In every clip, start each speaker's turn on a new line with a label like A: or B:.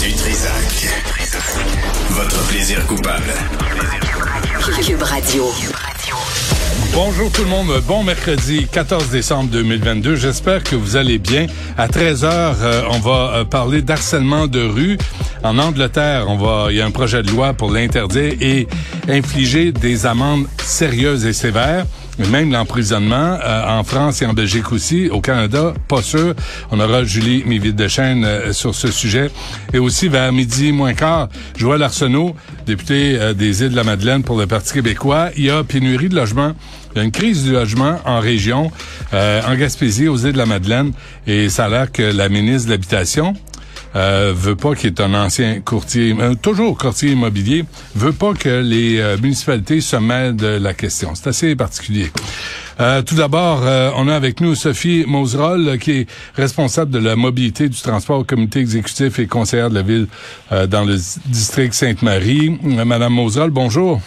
A: Du Trisac. Votre plaisir coupable.
B: Cube Radio.
C: Bonjour tout le monde, bon mercredi 14 décembre 2022. J'espère que vous allez bien. À 13h, euh, on va euh, parler d'harcèlement de rue. En Angleterre, on va il y a un projet de loi pour l'interdire et infliger des amendes sérieuses et sévères. Même l'emprisonnement euh, en France et en Belgique aussi. Au Canada, pas sûr. On aura Julie Miville de Chêne euh, sur ce sujet. Et aussi vers midi moins quart, Joël Arsenault, député euh, des îles de la Madeleine pour le Parti québécois. Il y a pénurie de logements. Il y a une crise du logement en région, euh, en Gaspésie, aux îles de la Madeleine, et ça a l'air que la ministre de l'Habitation euh, veut pas, qui est un ancien courtier, euh, toujours courtier immobilier, veut pas que les euh, municipalités se mêlent de la question. C'est assez particulier. Euh, tout d'abord, on a avec nous Sophie Moserol, qui est responsable de la mobilité du transport au comité exécutif et conseillère de la ville dans le district Sainte-Marie. Madame Moserol, bonjour.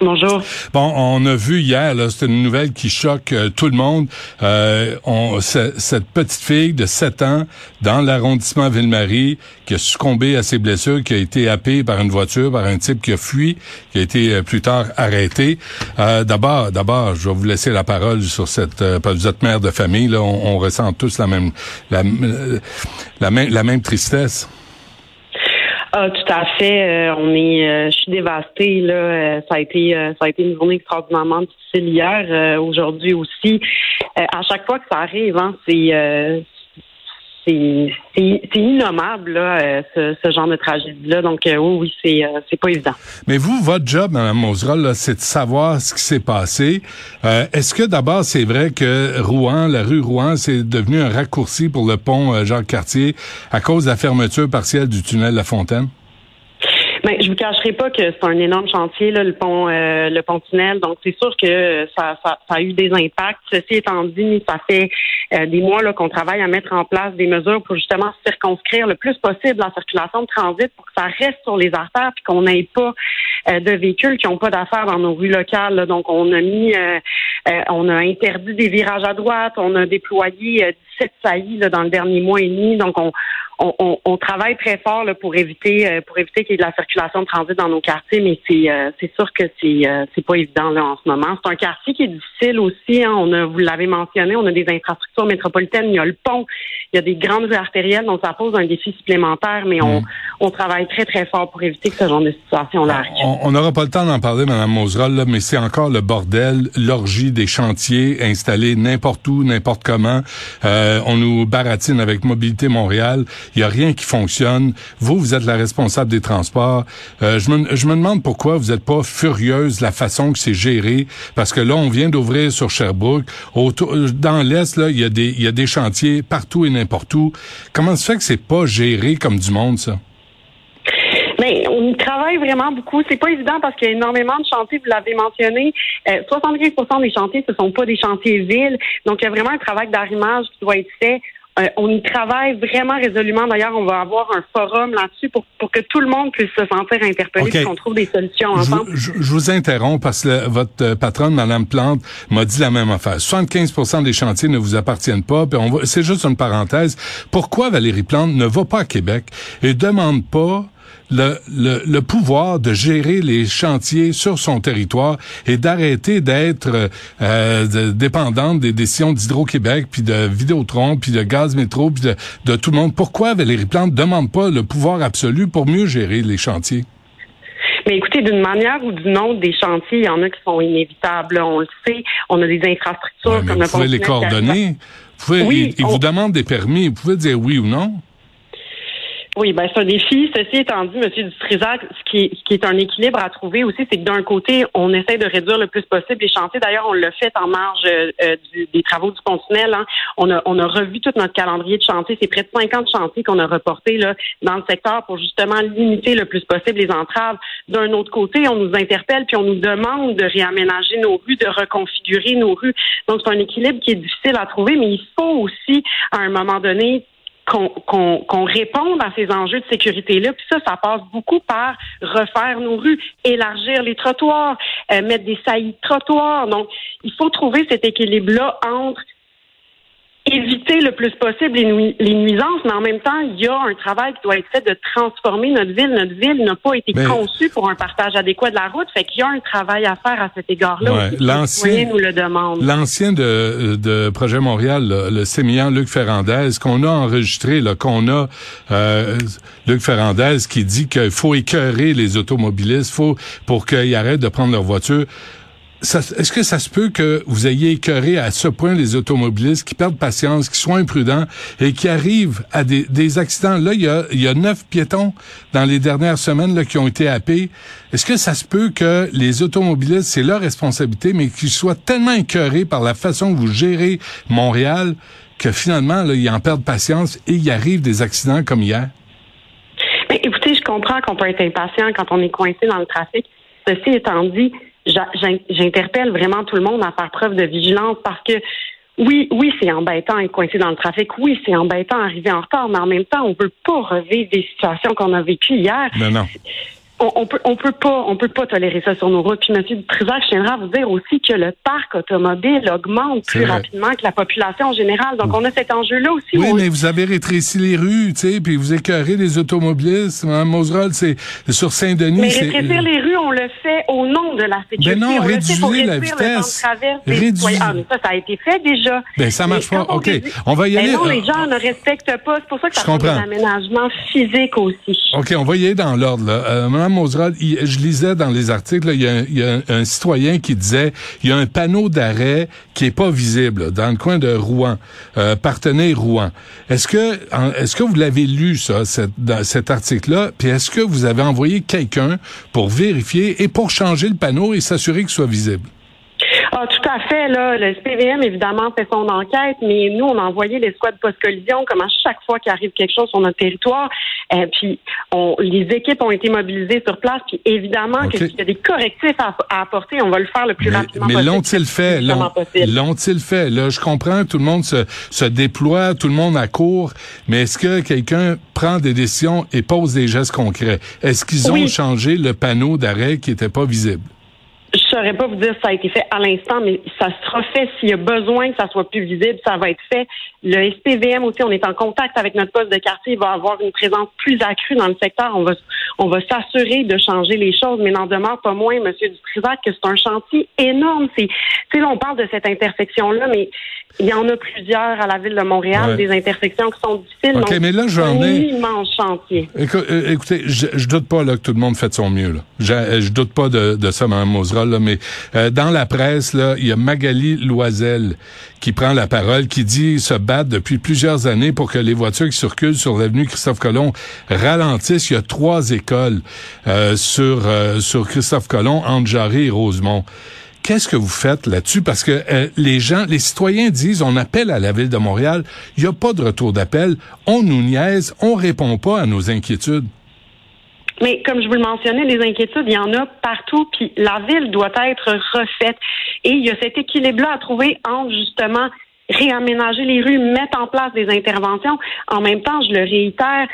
D: Bonjour.
C: Bon, on a vu hier, c'est une nouvelle qui choque euh, tout le monde. Euh, cette petite fille de 7 ans dans l'arrondissement Ville-Marie qui a succombé à ses blessures, qui a été happée par une voiture, par un type qui a fui, qui a été euh, plus tard arrêté. D'abord, d'abord, je vais vous laisser la parole sur cette. Vous êtes mère de famille, là, on, ressent tous la même, la même tristesse.
D: Ah, tout à fait. Euh, on est, euh, je suis dévastée là. Euh, ça a été, euh, ça a été une journée extraordinairement difficile hier, euh, aujourd'hui aussi. Euh, à chaque fois que ça arrive, hein, c'est, c'est, innommable là, euh, ce, ce genre de tragédie là. Donc euh, oui, oui, c'est, euh, c'est pas évident.
C: Mais vous, votre job, Mme Moserol, là, c'est de savoir ce qui s'est passé. Euh, Est-ce que d'abord, c'est vrai que Rouen, la rue Rouen, c'est devenu un raccourci pour le pont euh, Jacques-Cartier à cause de la fermeture partielle du tunnel La Fontaine?
D: Mais je vous cacherai pas que c'est un énorme chantier, là, le pont, euh, le pont tunnel. Donc c'est sûr que ça, ça, ça a eu des impacts. Ceci étant dit, ça fait euh, des mois qu'on travaille à mettre en place des mesures pour justement circonscrire le plus possible la circulation de transit pour que ça reste sur les artères puis qu'on n'ait pas euh, de véhicules qui n'ont pas d'affaires dans nos rues locales. là. Donc on a mis, euh, euh, on a interdit des virages à droite, on a déployé 17 saillies là, dans le dernier mois et demi. Donc on on, travaille très fort là, pour éviter euh, pour éviter qu'il y ait de la circulation de transit dans nos quartiers, mais c'est euh, c'est sûr que c'est euh, c'est pas évident là en ce moment. C'est un quartier qui est difficile aussi. Hein. On a vous l'avez mentionné, on a des infrastructures métropolitaines, il y a le pont, il y a des grandes rues artérielles, donc ça pose un défi supplémentaire, mais on, on travaille très très fort pour éviter que ce genre de situation là arrive.
C: On n'aura pas le temps d'en parler, Mme Moserol, là, mais c'est encore le bordel, l'orgie des chantiers installés n'importe où, n'importe comment. Euh, on nous baratine avec Mobilité Montréal. Il n'y a rien qui fonctionne. Vous, vous êtes la responsable des transports. Euh, je, me, je me demande pourquoi vous n'êtes pas furieuse de la façon que c'est géré, parce que là, on vient d'ouvrir sur Sherbrooke. Dans l'Est, là, il y, a des, il y a des chantiers partout et n'importe où. Comment se fait que c'est pas géré comme du monde, ça?
D: Y travaille vraiment beaucoup. C'est pas évident parce qu'il y a énormément de chantiers, vous l'avez mentionné. Euh, 75% des chantiers, ce sont pas des chantiers villes. Donc, il y a vraiment un travail d'arrimage qui doit être fait. Euh, on y travaille vraiment résolument. D'ailleurs, on va avoir un forum là-dessus pour, pour que tout le monde puisse se sentir interpellé
C: OK.
D: et qu'on trouve des solutions
C: Je,
D: ensemble.
C: vous- je- je vous interromps parce que le- votre euh, patronne, Mme Plante, m'a dit la même affaire. 75% des chantiers ne vous appartiennent pas. Puis on va, c'est juste une parenthèse. Pourquoi Valérie Plante ne va pas à Québec et demande pas le, le, le pouvoir de gérer les chantiers sur son territoire et d'arrêter d'être euh, de- dépendante des décisions d'Hydro-Québec, puis de Vidéotron, puis de Gaz Métro, puis de, de tout le monde. Pourquoi Valérie Plante demande pas le pouvoir absolu pour mieux gérer les chantiers?
D: Mais écoutez, d'une manière ou d'une autre, des chantiers, il y en a qui sont inévitables. là, On le sait. On a des infrastructures
C: Ouais, mais
D: comme
C: vous
D: le
C: pouvez les coordonner. Vous pouvez,
D: Oui,
C: ils, ils
D: on-
C: vous demandent des permis. Vous pouvez dire oui ou non.
D: Oui, ben c'est un défi. Ceci étant dit, Monsieur Dutrisac, ce qui, ce qui est un équilibre à trouver aussi, c'est que d'un côté, on essaie de réduire le plus possible les chantiers. D'ailleurs, on l'a fait en marge euh, du- des travaux du pont-tunnel. hein. On, a, on a revu tout notre calendrier de chantier. C'est près de 50 chantiers qu'on a reportés là, dans le secteur pour justement limiter le plus possible les entraves. D'un autre côté, on nous interpelle puis on nous demande de réaménager nos rues, de reconfigurer nos rues. Donc, c'est un équilibre qui est difficile à trouver, mais il faut aussi, à un moment donné, qu'on qu'on réponde à ces enjeux de sécurité-là. Puis ça, ça passe beaucoup par refaire nos rues, élargir les trottoirs, euh, mettre des saillies de trottoirs. Donc, il faut trouver cet équilibre-là entre éviter le plus possible les, les nuisances, mais en même temps, il y a un travail qui doit être fait de transformer notre ville. Notre ville n'a pas été
C: Mais-
D: conçue pour un partage adéquat de la route, fait qu'il y a un travail à faire à cet égard-là.
C: Ouais, l'ancien-
D: nous le demandent.
C: L'ancien de, de Projet Montréal, là, le sémillant Luc Ferrandez, qu'on a enregistré, qu'on a euh, Luc Ferrandez qui dit qu'il faut écœurer les automobilistes, faut pour qu'ils arrêtent de prendre leur voiture. Est-ce que ça se peut que vous ayez écœuré à ce point les automobilistes qui perdent patience, qui soient imprudents et qui arrivent à des, accidents? Là, il y, a, neuf piétons dans les dernières semaines là, qui ont été happés. Est-ce que ça se peut que les automobilistes, c'est leur responsabilité, mais qu'ils soient tellement écœurés par la façon que vous gérez Montréal que finalement, là, ils en perdent patience et il arrive des accidents comme hier?
D: Mais écoutez, je comprends qu'on peut être impatient quand on est coincé dans le trafic. Ceci étant dit, j'interpelle vraiment tout le monde à faire preuve de vigilance parce que oui, oui, c'est embêtant être coincé dans le trafic. Oui, c'est embêtant d'arriver en retard, mais en même temps, on veut pas revivre des situations qu'on a vécues hier.
C: Non, non.
D: On, on peut, on peut pas, on peut pas tolérer ça sur nos routes. Puis, Monsieur Dutrisac, je tiendrai à vous dire aussi que le parc automobile augmente plus
C: vrai.
D: rapidement que la population en général. Donc, on a cet enjeu-là aussi.
C: Oui,
D: on-
C: mais vous avez rétréci les rues, tu sais, puis vous écœurez les automobilistes. Mme Moserol, c'est sur Saint-Denis.
D: Mais rétrécir les rues, on le fait au nom de la sécurité.
C: Ben non,
D: on le fait pour
C: la
D: le
C: vitesse.
D: traverse des citoyens. Ah, mais ça, ça a été fait déjà.
C: Ben, ça marche
D: Mais
C: pas.
D: quand
C: OK. On va y
D: Ben
C: aller.
D: non,
C: euh,
D: les gens ne respectent pas. C'est pour ça que ça des
C: comprends.
D: aménagements physiques aussi.
C: OK, on va y aller dans l'ordre. là. Euh, Je lisais dans les articles, il y a, un- citoyen qui disait il y a un panneau d'arrêt qui est pas visible dans le coin de Rouen, euh, Partenay-Rouen. Est-ce que est-ce que vous l'avez lu ça, cet article-là? Puis est-ce que vous avez envoyé quelqu'un pour vérifier et pour changer le panneau et s'assurer qu'il soit visible?
D: Ah, tout à fait. Là, le SPVM, évidemment, fait son enquête, mais nous, on a envoyé les squads post-collision, comme à chaque fois qu'il arrive quelque chose sur notre territoire. Euh, puis, on, les équipes ont été mobilisées sur place. Puis, évidemment,
C: OK.
D: que s'il y a des correctifs à, à apporter, on va le faire le plus
C: Mais,
D: rapidement
C: mais
D: possible.
C: l'ont-ils fait? L'ont-ils fait? Là, je comprends, tout le monde se, se déploie, tout le monde accourt, mais est-ce que quelqu'un prend des décisions et pose des gestes concrets? Est-ce qu'ils ont
D: Oui.
C: changé le panneau d'arrêt qui était pas visible?
D: Je saurais pas vous dire si ça a été fait à l'instant, mais ça sera fait s'il y a besoin que ça soit plus visible, ça va être fait. Le SPVM aussi, on est en contact avec notre poste de quartier, il va avoir une présence plus accrue dans le secteur. On va, on va s'assurer de changer les choses, mais n'en demeure pas moins, Monsieur Dutrisac, que c'est un chantier énorme. C'est, là, on parle de cette intersection-là, mais il y en a plusieurs à la ville de Montréal,
C: Ouais.
D: des intersections qui sont difficiles.
C: OK,
D: donc
C: mais là, je
D: c'est
C: vais en
D: un
C: venir-
D: immense chantier.
C: Euh, écoutez, je, je doute pas là, que tout le monde fait de son mieux. Là. Je, je doute pas de, de ça, Mme Moserol, là, mais euh, dans la presse, il y a Magali Loisel qui prend la parole, qui dit se battre depuis plusieurs années pour que les voitures qui circulent sur l'avenue Christophe Colomb ralentissent. Il y a trois écoles euh, sur euh, sur Christophe Colomb, Jarry et Rosemont. Qu'est-ce que vous faites là-dessus? Parce que les gens, les citoyens disent, on appelle à la ville de Montréal, il n'y a pas de retour d'appel, on nous niaise, on répond pas à nos inquiétudes.
D: Mais comme je vous le mentionnais, les inquiétudes, il y en a partout, puis la ville doit être refaite. Et il y a cet équilibre-là à trouver entre justement réaménager les rues, mettre en place des interventions. En même temps, je le réitère,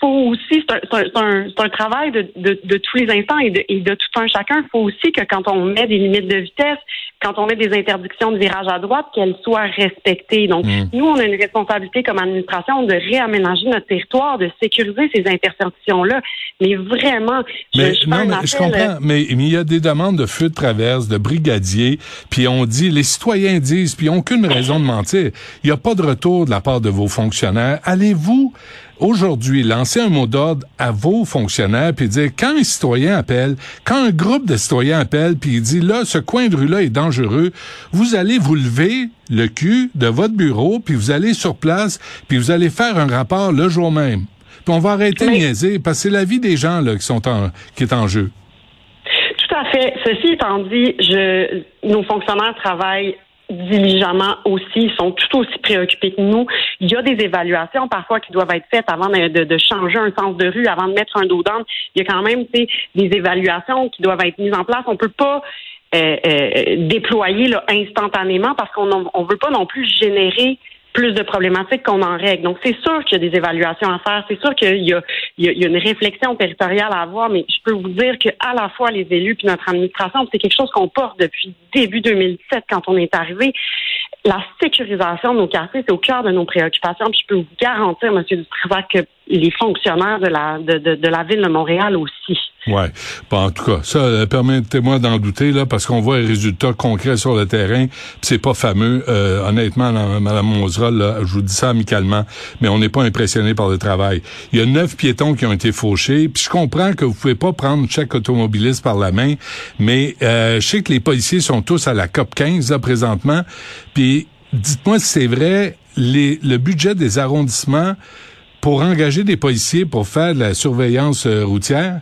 D: faut aussi, c'est un, travail de, tous les instants et de tout un chacun. Il faut aussi que quand on met des limites de vitesse, quand on met des interdictions de virage à droite, qu'elles soient respectées. Donc,
C: Mm.
D: nous, on a une responsabilité comme administration de réaménager notre territoire, de sécuriser ces intersections-là. Mais vraiment, je,
C: Mais
D: je fais
C: non, mais je
D: appel, euh,
C: comprends. Mais, mais il y a des demandes de feu de traverse, de brigadiers, puis on dit, les citoyens disent, puis ils n'ont aucune raison de mentir. Il n'y a pas de retour de la part de vos fonctionnaires. Allez-vous aujourd'hui, lancer un mot d'ordre à vos fonctionnaires, puis dire, quand un citoyen appelle, quand un groupe de citoyens appelle, puis il dit, là, ce coin de rue-là est dangereux, vous allez vous lever le cul de votre bureau, puis vous allez sur place, puis vous allez faire un rapport le jour même. Puis on va arrêter de niaiser, parce que c'est la vie des gens là, qui, sont en, qui est en jeu.
D: Tout à fait. Ceci étant dit, je, nos fonctionnaires travaillent diligemment aussi, sont tout aussi préoccupés que nous. Il y a des évaluations parfois qui doivent être faites avant de, changer un sens de rue, avant de mettre un dos d'âne. Il y a quand même des évaluations qui doivent être mises en place. On peut pas euh, euh, déployer instantanément parce qu'on ne veut pas non plus générer plus de problématiques qu'on en règle. Donc, c'est sûr qu'il y a des évaluations à faire. C'est sûr qu'il y, y, a, une réflexion territoriale à avoir, mais je peux vous dire qu'à la fois les élus puis notre administration, c'est quelque chose qu'on porte depuis début 2017 quand on est arrivé. La sécurisation de nos quartiers, c'est au cœur de nos préoccupations. Je peux vous garantir, M. Dutrisac, que les fonctionnaires de la, de, de, de la ville de Montréal aussi.
C: Ouais. Bon, en tout cas, ça, euh, permettez-moi d'en douter, là, parce qu'on voit les résultats concrets sur le terrain, c'est pas fameux. Euh, honnêtement, Mme Moseral, là, je vous dis ça amicalement, mais on n'est pas impressionné par le travail. Il y a neuf piétons qui ont été fauchés, puis je comprends que vous pouvez pas prendre chaque automobiliste par la main, mais euh, je sais que les policiers sont tous à la COP 15, là, présentement, puis dites-moi si c'est vrai, les, le budget des arrondissements pour engager des policiers pour faire de la surveillance euh, routière,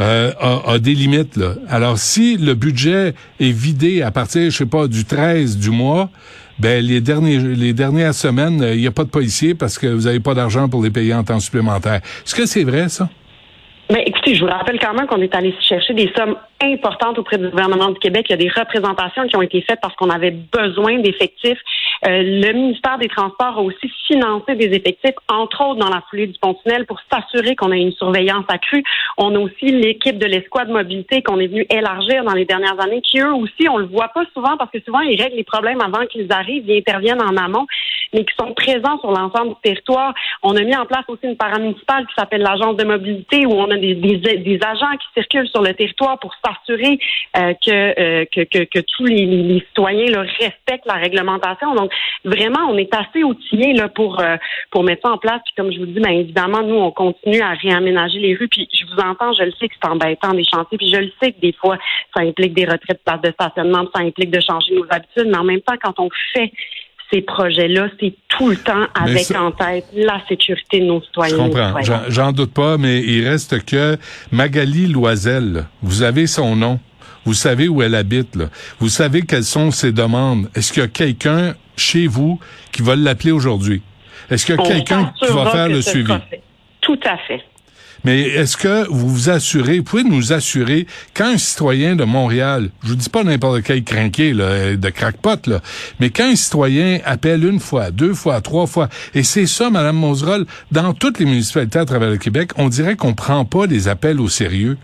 C: euh, a, des limites. Là. Alors, si le budget est vidé à partir, je sais pas, du 13 du mois, ben les derniers les dernières semaines, euh, il n'y a pas de policiers parce que vous n'avez pas d'argent pour les payer en temps supplémentaire. Est-ce que c'est vrai, ça?
D: Ben, écoutez, je vous rappelle quand même qu'on est allé chercher des sommes importantes auprès du gouvernement du Québec. Il y a des représentations qui ont été faites parce qu'on avait besoin d'effectifs. Euh, le ministère des Transports a aussi financé des effectifs, entre autres dans la foulée du pont-tunnel, pour s'assurer qu'on a une surveillance accrue. On a aussi l'équipe de l'escouade mobilité qu'on est venu élargir dans les dernières années, qui eux aussi, on le voit pas souvent parce que souvent ils règlent les problèmes avant qu'ils arrivent, ils interviennent en amont, mais qui sont présents sur l'ensemble du territoire. On a mis en place aussi une paramunicipale qui s'appelle l'agence de mobilité où on a des, des, agents qui circulent sur le territoire pour s'assurer euh, euh, que, que, que, tous les, les citoyens là, respectent la réglementation. Vraiment, on est assez outillés là, pour, euh, pour mettre ça en place. Puis comme je vous dis, bien évidemment, nous, on continue à réaménager les rues. Puis je vous entends, je le sais que c'est embêtant des chantiers. Puis je le sais que des fois, ça implique des retraits de places de stationnement, ça implique de changer nos habitudes. Mais en même temps, quand on fait ces projets-là, c'est tout le temps avec en tête la sécurité de nos citoyens.
C: Je comprends. J'en doute pas, mais il reste que Magali Loisel, vous avez son nom. Vous savez où elle habite. Là. Vous savez quelles sont ses demandes. Est-ce qu'il y a quelqu'un chez vous qui va l'appeler aujourd'hui? Est-ce qu'il y a quelqu'un qui va faire le suivi?
D: Tout à fait.
C: Mais est-ce que vous vous assurez, vous pouvez nous assurer quand un citoyen de Montréal, je vous dis pas n'importe quel crinqué là, de crackpot, là, mais quand un citoyen appelle une fois, deux fois, trois fois, et c'est ça, Madame Moserol, dans toutes les municipalités à travers le Québec, on dirait qu'on prend pas les appels au sérieux.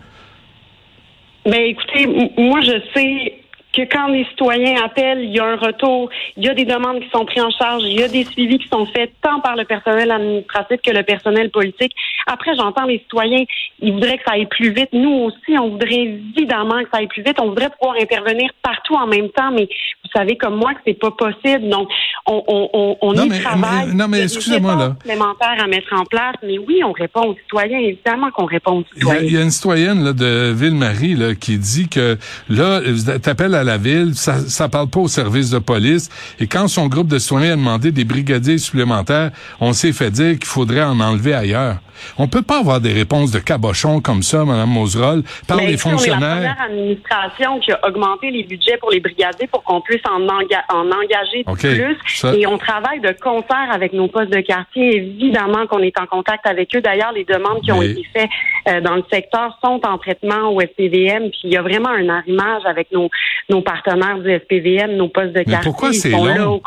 D: Ben écoutez, moi je sais que quand les citoyens appellent, il y a un retour, il y a des demandes qui sont prises en charge, il y a des suivis qui sont faits tant par le personnel administratif que le personnel politique. Après, j'entends les citoyens, ils voudraient que ça aille plus vite. Nous aussi, on voudrait évidemment que ça aille plus vite. On voudrait pouvoir intervenir partout en même temps, mais vous savez comme moi que c'est pas possible. Donc, on, on, on, y travaille.
C: non, mais excusez-moi là.
D: Supplémentaires à mettre en place, mais oui, on répond aux citoyens. Évidemment qu'on répond aux citoyens.
C: Il y a, une citoyenne là, de Ville-Marie là, qui dit que là, t'appelles à la ville, ça, ça parle pas au service de police. Et quand son groupe de citoyens a demandé des brigadiers supplémentaires, on s'est fait dire qu'il faudrait en enlever ailleurs. On peut pas avoir des réponses de cabochon comme ça, Mme Moserol, par les fonctionnaires.
D: On est la première administration qui a augmenté les budgets pour les brigadiers pour qu'on puisse en, en engager plus? Et on travaille de concert avec nos postes de quartier. Évidemment qu'on est en contact avec eux. D'ailleurs, les demandes qui ont été faites euh, dans le secteur sont en traitement au SPVM. Puis il y a vraiment un arrimage avec nos, nos partenaires du SPVM, nos postes de quartier.
C: Pourquoi c'est long?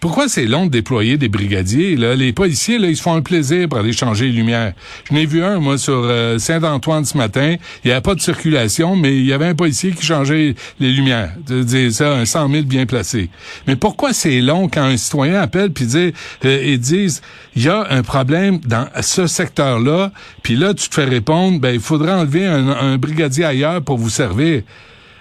C: pourquoi, c'est long de déployer des brigadiers? Là? Les policiers, là, ils se font un plaisir pour aller changer Je n'ai vu un, moi, sur euh, Saint-Antoine ce matin. Il n'y avait pas de circulation, mais il y avait un policier qui changeait les lumières. C'est ça, un 100 000 bien placé. Mais pourquoi c'est long quand un citoyen appelle puis dit, euh, et il y a un problème dans ce secteur-là, puis là, tu te fais répondre, ben, il faudrait enlever un brigadier ailleurs pour vous servir.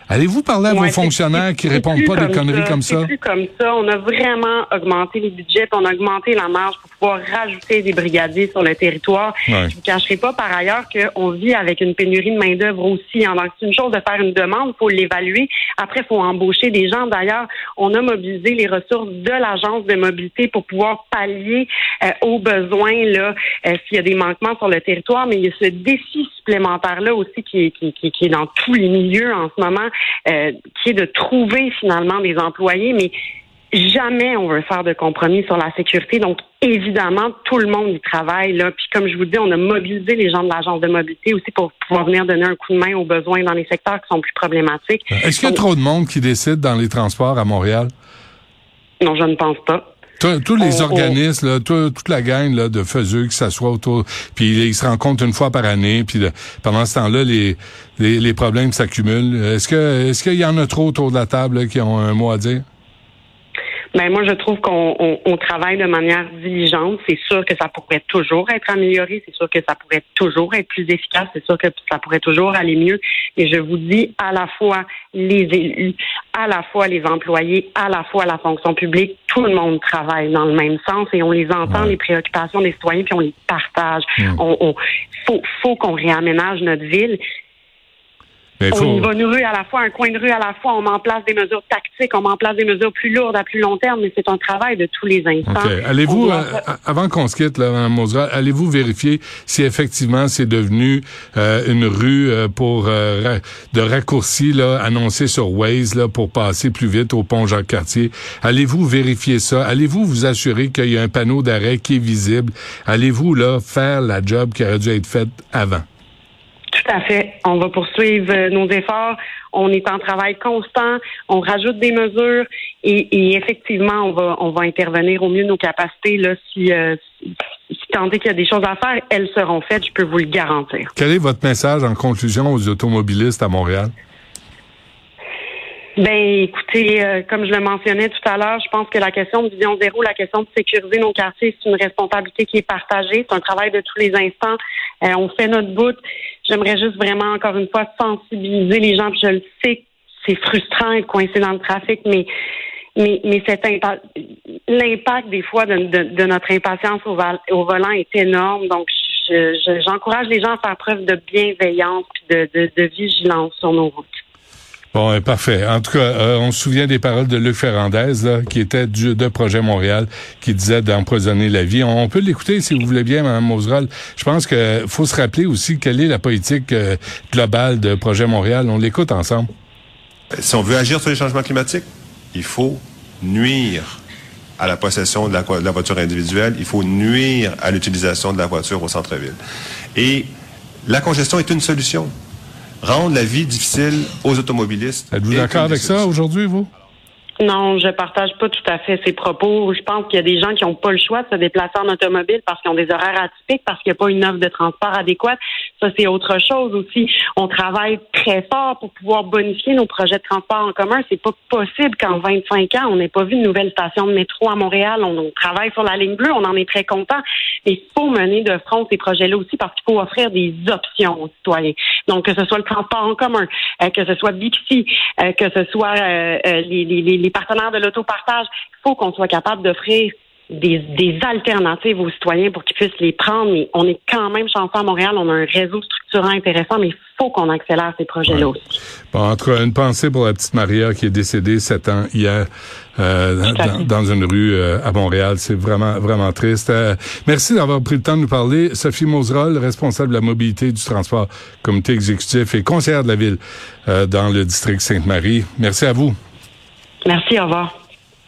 C: Allez-vous parler à
D: Ouais,
C: vos fonctionnaires qui répondent pas des conneries comme ça?
D: C'est plus comme ça. On a vraiment augmenté les budgets, on a augmenté la marge pour pouvoir rajouter des brigadiers sur le territoire.
C: Ouais.
D: Je vous cacherai pas par ailleurs qu'on vit avec une pénurie de main d'œuvre aussi. hein. Donc c'est une chose de faire une demande, il faut l'évaluer. Après, il faut embaucher des gens. D'ailleurs, on a mobilisé les ressources de l'agence de mobilité pour pouvoir pallier euh, aux besoins là euh, s'il y a des manquements sur le territoire. Mais il y a ce défi supplémentaire là aussi qui est, qui, qui- qui est dans tous les milieux en ce moment, euh, qui est de trouver finalement des employés, mais jamais on veut faire de compromis sur la sécurité. Donc, évidemment, tout le monde y travaille. Là. Puis, comme je vous dis, on a mobilisé les gens de l'agence de mobilité aussi pour pouvoir venir donner un coup de main aux besoins dans les secteurs qui sont plus problématiques.
C: Est-ce qu'il y a trop de monde qui décide dans les transports à Montréal?
D: Non, je ne pense pas.
C: Tous- Tous les
D: On- on-
C: organismes, là, tout- toute la gang là, de faiseux qui s'assoient autour, puis ils se rencontrent une fois par année, puis là, pendant ce temps-là, les, les, les problèmes s'accumulent. Est-ce que est-ce qu'il y en a trop autour de la table là, qui ont un mot à dire?
D: Ben moi, je trouve qu'on on, on travaille de manière diligente. C'est sûr que ça pourrait toujours être amélioré. C'est sûr que ça pourrait toujours être plus efficace. C'est sûr que ça pourrait toujours aller mieux. Mais je vous dis, à la fois les élus, à la fois les employés, à la fois la fonction publique, tout le monde travaille dans le même sens et on les entend,
C: Ouais.
D: les préoccupations des citoyens, puis on les partage.
C: Mm.
D: On, on- faut, faut qu'on réaménage notre ville.
C: Il
D: On y va une rue à la fois, un coin de rue à la fois. On met en place des mesures tactiques, on met en place des mesures plus lourdes à plus long terme, mais c'est un travail de tous les instants.
C: OK. Allez-vous,
D: doit-
C: euh, avant qu'on se quitte, là, Mme Mosera, allez-vous vérifier si effectivement c'est devenu euh, une rue euh, pour euh, de raccourci là, annoncé sur Waze là, pour passer plus vite au pont Jacques-Cartier? Allez-vous vérifier ça? Allez-vous vous assurer qu'il y a un panneau d'arrêt qui est visible? Allez-vous là faire la job qui aurait dû être faite avant?
D: Tout à fait. On va poursuivre euh, nos efforts. On est en travail constant. On rajoute des mesures et, et effectivement, on va on va intervenir au mieux de nos capacités. Là, si, euh, si, si tant est qu'il y a des choses à faire, elles seront faites. Je peux vous le garantir.
C: Quel est votre message en conclusion aux automobilistes à Montréal?
D: Ben, écoutez, euh, comme je le mentionnais tout à l'heure, je pense que la question de vision zéro, la question de sécuriser nos quartiers, c'est une responsabilité qui est partagée. C'est un travail de tous les instants. Euh, on fait notre bout. J'aimerais juste vraiment, encore une fois, sensibiliser les gens. Puis je le sais, c'est frustrant être coincé dans le trafic, mais mais, mais cet impa- l'impact des fois de, de- de notre impatience au, au volant est énorme. Donc, je- je- j'encourage les gens à faire preuve de bienveillance de, de, de vigilance sur nos routes.
C: Bon, euh, parfait. En tout cas, euh, on se souvient des paroles de Luc Ferrandez, là, qui était du de Projet Montréal, qui disait d'empoisonner la vie. On, peut l'écouter si vous voulez bien, Mme Moseral. Je pense que faut se rappeler aussi quelle est la politique euh, globale de Projet Montréal. On l'écoute ensemble.
E: Si on veut agir sur les changements climatiques, il faut nuire à la possession de la voiture individuelle, il faut nuire à l'utilisation de la voiture au centre-ville. Et la congestion est une solution. Rendre la vie difficile aux automobilistes.
C: Êtes-vous d'accord avec ça aujourd'hui, vous?
D: Non, je partage pas tout à fait ces propos. Je pense qu'il y a des gens qui n'ont pas le choix de se déplacer en automobile parce qu'ils ont des horaires atypiques, parce qu'il n'y a pas une offre de transport adéquate. Ça, c'est autre chose aussi. On travaille très fort pour pouvoir bonifier nos projets de transport en commun. C'est pas possible qu'en 25 ans, on n'ait pas vu une nouvelle station de métro à Montréal. On, travaille sur la ligne bleue, on en est très content. Mais il faut mener de front ces projets-là aussi parce qu'il faut offrir des options aux citoyens. Donc, que ce soit le transport en commun, euh, que ce soit Bixi, euh, que ce soit euh, les, les, les- les partenaires de l'autopartage, il faut qu'on soit capable d'offrir des, des alternatives aux citoyens pour qu'ils puissent les prendre. Mais on est quand même chanceux à Montréal, on a un réseau structurant intéressant, mais il faut qu'on accélère ces projets-là
C: Ouais.
D: aussi.
C: Bon, en tout cas, une pensée pour la petite Maria qui est décédée sept ans hier euh, dans, une rue euh, à Montréal. C'est vraiment, vraiment triste. Euh, merci d'avoir pris le temps de nous parler. Sophie Moserol, responsable de la mobilité du transport, comité exécutif et conseillère de la ville dans le district Sainte-Marie. Merci à vous.
D: Merci, au revoir.